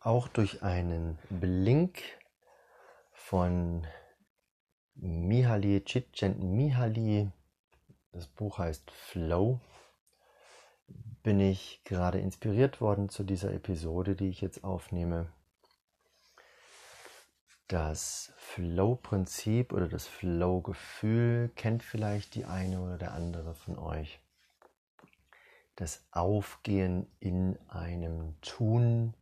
auch durch einen Blink von Mihaly Csikszentmihalyi, das Buch heißt Flow, bin ich gerade inspiriert worden zu dieser Episode, die ich jetzt aufnehme. Das Flow-Prinzip oder das Flow-Gefühl kennt vielleicht die eine oder der andere von euch. Das Aufgehen in einem Tun,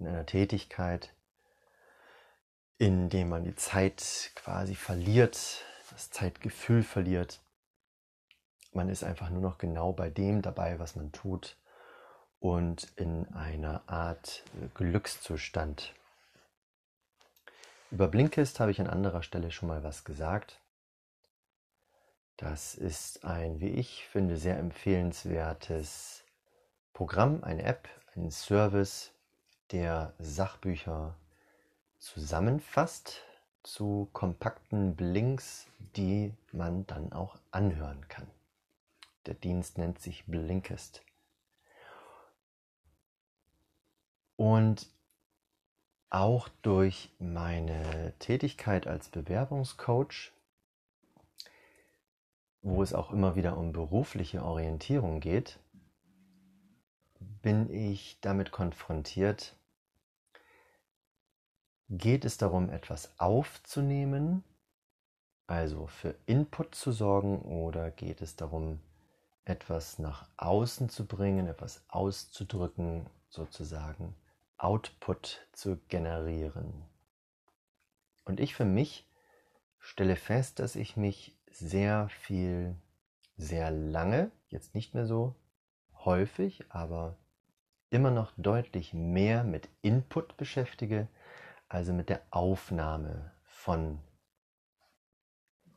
in einer Tätigkeit, indem man die Zeit quasi verliert, das Zeitgefühl verliert. Man ist einfach nur noch genau bei dem dabei, was man tut und in einer Art Glückszustand. Über Blinkist habe ich an anderer Stelle schon mal was gesagt. Das ist ein, wie ich finde, sehr empfehlenswertes Programm, eine App, ein Service, der Sachbücher zusammenfasst zu kompakten Blinks, die man dann auch anhören kann. Der Dienst nennt sich Blinkist. Und auch durch meine Tätigkeit als Bewerbungscoach, wo es auch immer wieder um berufliche Orientierung geht, bin ich damit konfrontiert, Geht es darum, etwas aufzunehmen, also für Input zu sorgen, oder geht es darum, etwas nach außen zu bringen, etwas auszudrücken, sozusagen Output zu generieren? Und ich für mich stelle fest, dass ich mich sehr viel, sehr lange, jetzt nicht mehr so häufig, aber immer noch deutlich mehr mit Input beschäftige, also mit der Aufnahme von,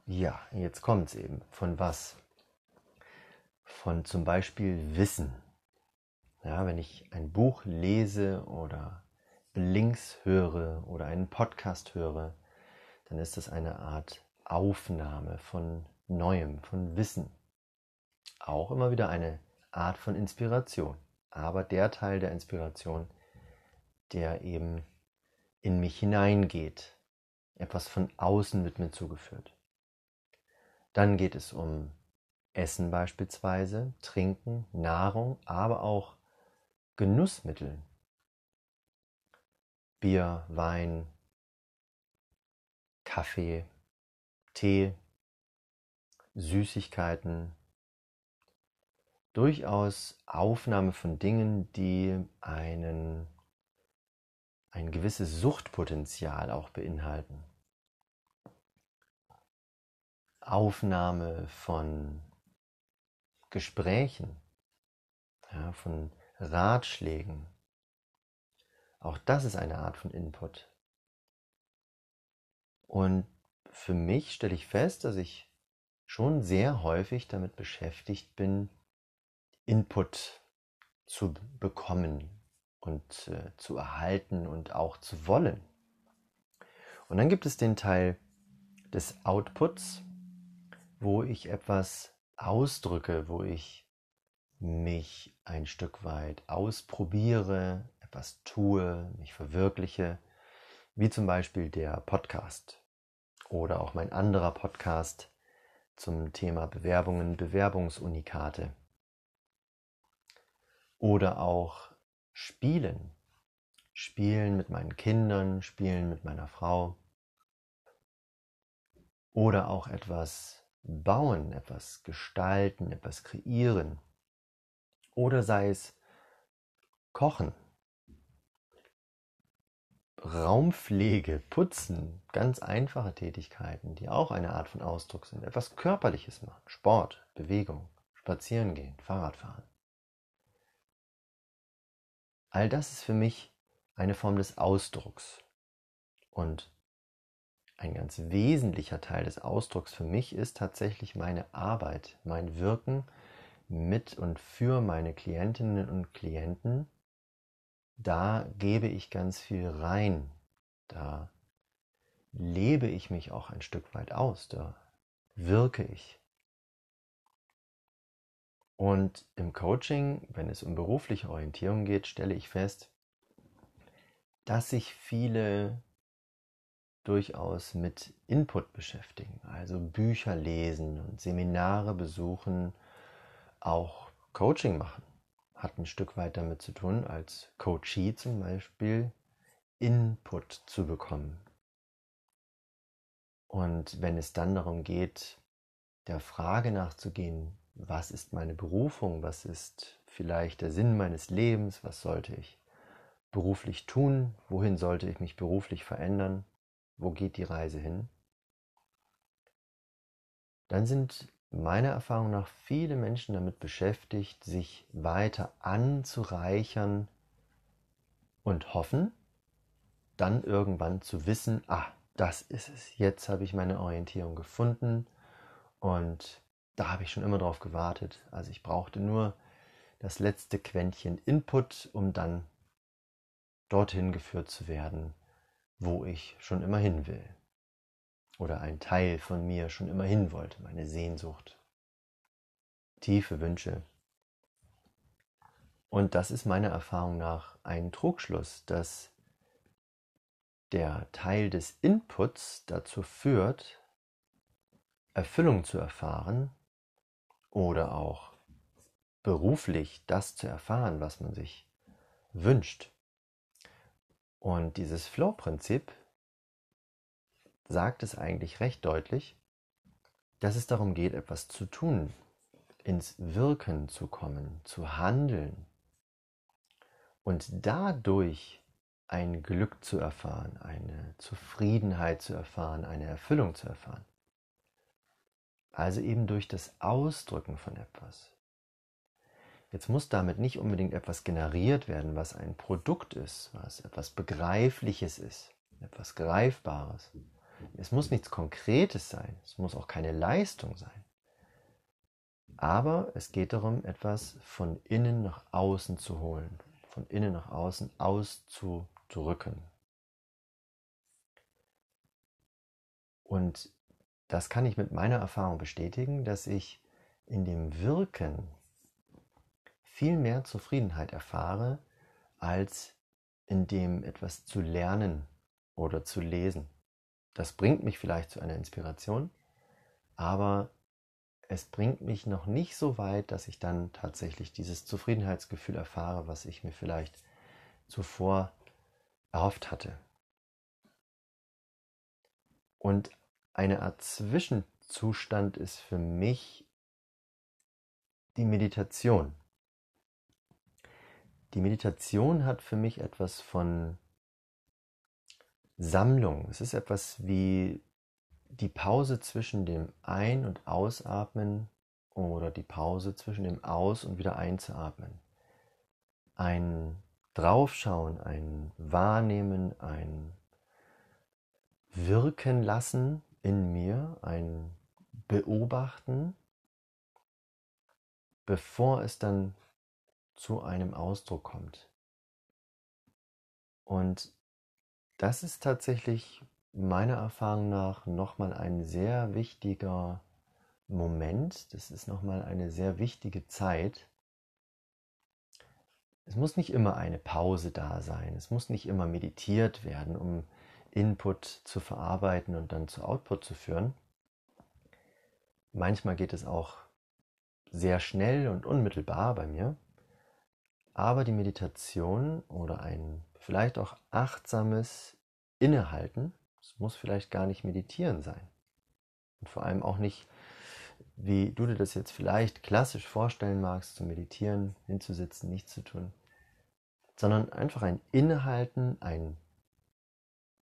ja, jetzt kommt es eben, von was? Von zum Beispiel Wissen. Ja, wenn ich ein Buch lese oder Links höre oder einen Podcast höre, dann ist das eine Art Aufnahme von Neuem, von Wissen. Auch immer wieder eine Art von Inspiration. Aber der Teil der Inspiration, der eben in mich hineingeht. Etwas von außen wird mir zugeführt. Dann geht es um Essen beispielsweise, Trinken, Nahrung, aber auch Genussmittel. Bier, Wein, Kaffee, Tee, Süßigkeiten. Durchaus Aufnahme von Dingen, die einen ein gewisses Suchtpotenzial auch beinhalten. Aufnahme von Gesprächen, ja, von Ratschlägen. Auch das ist eine Art von Input. Und für mich stelle ich fest, dass ich schon sehr häufig damit beschäftigt bin, Input zu bekommen, und äh, zu erhalten und auch zu wollen. Und dann gibt es den Teil des Outputs, wo ich etwas ausdrücke, wo ich mich ein Stück weit ausprobiere, etwas tue, mich verwirkliche, wie zum Beispiel der Podcast oder auch mein anderer Podcast zum Thema Bewerbungen, Bewerbungsunikate oder auch Spielen. Spielen mit meinen Kindern, spielen mit meiner Frau. Oder auch etwas bauen, etwas gestalten, etwas kreieren. Oder sei es kochen, Raumpflege, Putzen, ganz einfache Tätigkeiten, die auch eine Art von Ausdruck sind. Etwas Körperliches machen, Sport, Bewegung, Spazieren gehen, Fahrradfahren. All das ist für mich eine Form des Ausdrucks. Und ein ganz wesentlicher Teil des Ausdrucks für mich ist tatsächlich meine Arbeit, mein Wirken mit und für meine Klientinnen und Klienten. Da gebe ich ganz viel rein. Da lebe ich mich auch ein Stück weit aus. Da wirke ich. Und im Coaching, wenn es um berufliche Orientierung geht, stelle ich fest, dass sich viele durchaus mit Input beschäftigen, also Bücher lesen und Seminare besuchen, auch Coaching machen. Hat ein Stück weit damit zu tun, als Coachee zum Beispiel Input zu bekommen. Und wenn es dann darum geht, der Frage nachzugehen, was ist meine Berufung, was ist vielleicht der Sinn meines Lebens, was sollte ich beruflich tun, wohin sollte ich mich beruflich verändern, wo geht die Reise hin, dann sind meiner Erfahrung nach viele Menschen damit beschäftigt, sich weiter anzureichern und hoffen, dann irgendwann zu wissen, ah, das ist es, jetzt habe ich meine Orientierung gefunden und da habe ich schon immer drauf gewartet. Also ich brauchte nur das letzte Quäntchen Input, um dann dorthin geführt zu werden, wo ich schon immer hin will. Oder ein Teil von mir schon immer hin wollte, meine Sehnsucht, tiefe Wünsche. Und das ist meiner Erfahrung nach ein Trugschluss, dass der Teil des Inputs dazu führt, Erfüllung zu erfahren oder auch beruflich das zu erfahren, was man sich wünscht. Und dieses Flow-Prinzip sagt es eigentlich recht deutlich, dass es darum geht, etwas zu tun, ins Wirken zu kommen, zu handeln und dadurch ein Glück zu erfahren, eine Zufriedenheit zu erfahren, eine Erfüllung zu erfahren. Also eben durch das Ausdrücken von etwas. Jetzt muss damit nicht unbedingt etwas generiert werden, was ein Produkt ist, was etwas Begreifliches ist, etwas Greifbares. Es muss nichts Konkretes sein, es muss auch keine Leistung sein. Aber es geht darum, etwas von innen nach außen zu holen, von innen nach außen auszudrücken. Und das kann ich mit meiner Erfahrung bestätigen, dass ich in dem Wirken viel mehr Zufriedenheit erfahre, als in dem etwas zu lernen oder zu lesen. Das bringt mich vielleicht zu einer Inspiration, aber es bringt mich noch nicht so weit, dass ich dann tatsächlich dieses Zufriedenheitsgefühl erfahre, was ich mir vielleicht zuvor erhofft hatte. Und eine Art Zwischenzustand ist für mich die Meditation. Die Meditation hat für mich etwas von Sammlung. Es ist etwas wie die Pause zwischen dem Ein- und Ausatmen oder die Pause zwischen dem Aus- und wieder einzuatmen. Ein Draufschauen, ein Wahrnehmen, ein Wirken lassen in mir, ein Beobachten, bevor es dann zu einem Ausdruck kommt. Und das ist tatsächlich meiner Erfahrung nach nochmal ein sehr wichtiger Moment, das ist nochmal eine sehr wichtige Zeit. Es muss nicht immer eine Pause da sein, es muss nicht immer meditiert werden, um Input zu verarbeiten und dann zu Output zu führen. Manchmal geht es auch sehr schnell und unmittelbar bei mir. Aber die Meditation oder ein vielleicht auch achtsames Innehalten, es muss vielleicht gar nicht meditieren sein. Und vor allem auch nicht, wie du dir das jetzt vielleicht klassisch vorstellen magst, zu meditieren, hinzusitzen, nichts zu tun, sondern einfach ein Innehalten, ein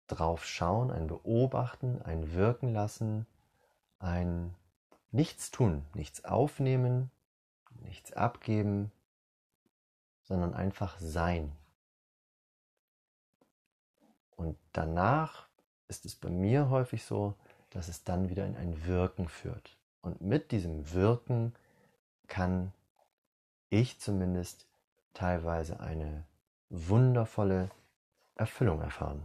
drauf schauen, ein Beobachten, ein Wirken lassen, ein Nichts tun, nichts aufnehmen, nichts abgeben, sondern einfach sein. Und danach ist es bei mir häufig so, dass es dann wieder in ein Wirken führt. Und mit diesem Wirken kann ich zumindest teilweise eine wundervolle Erfüllung erfahren.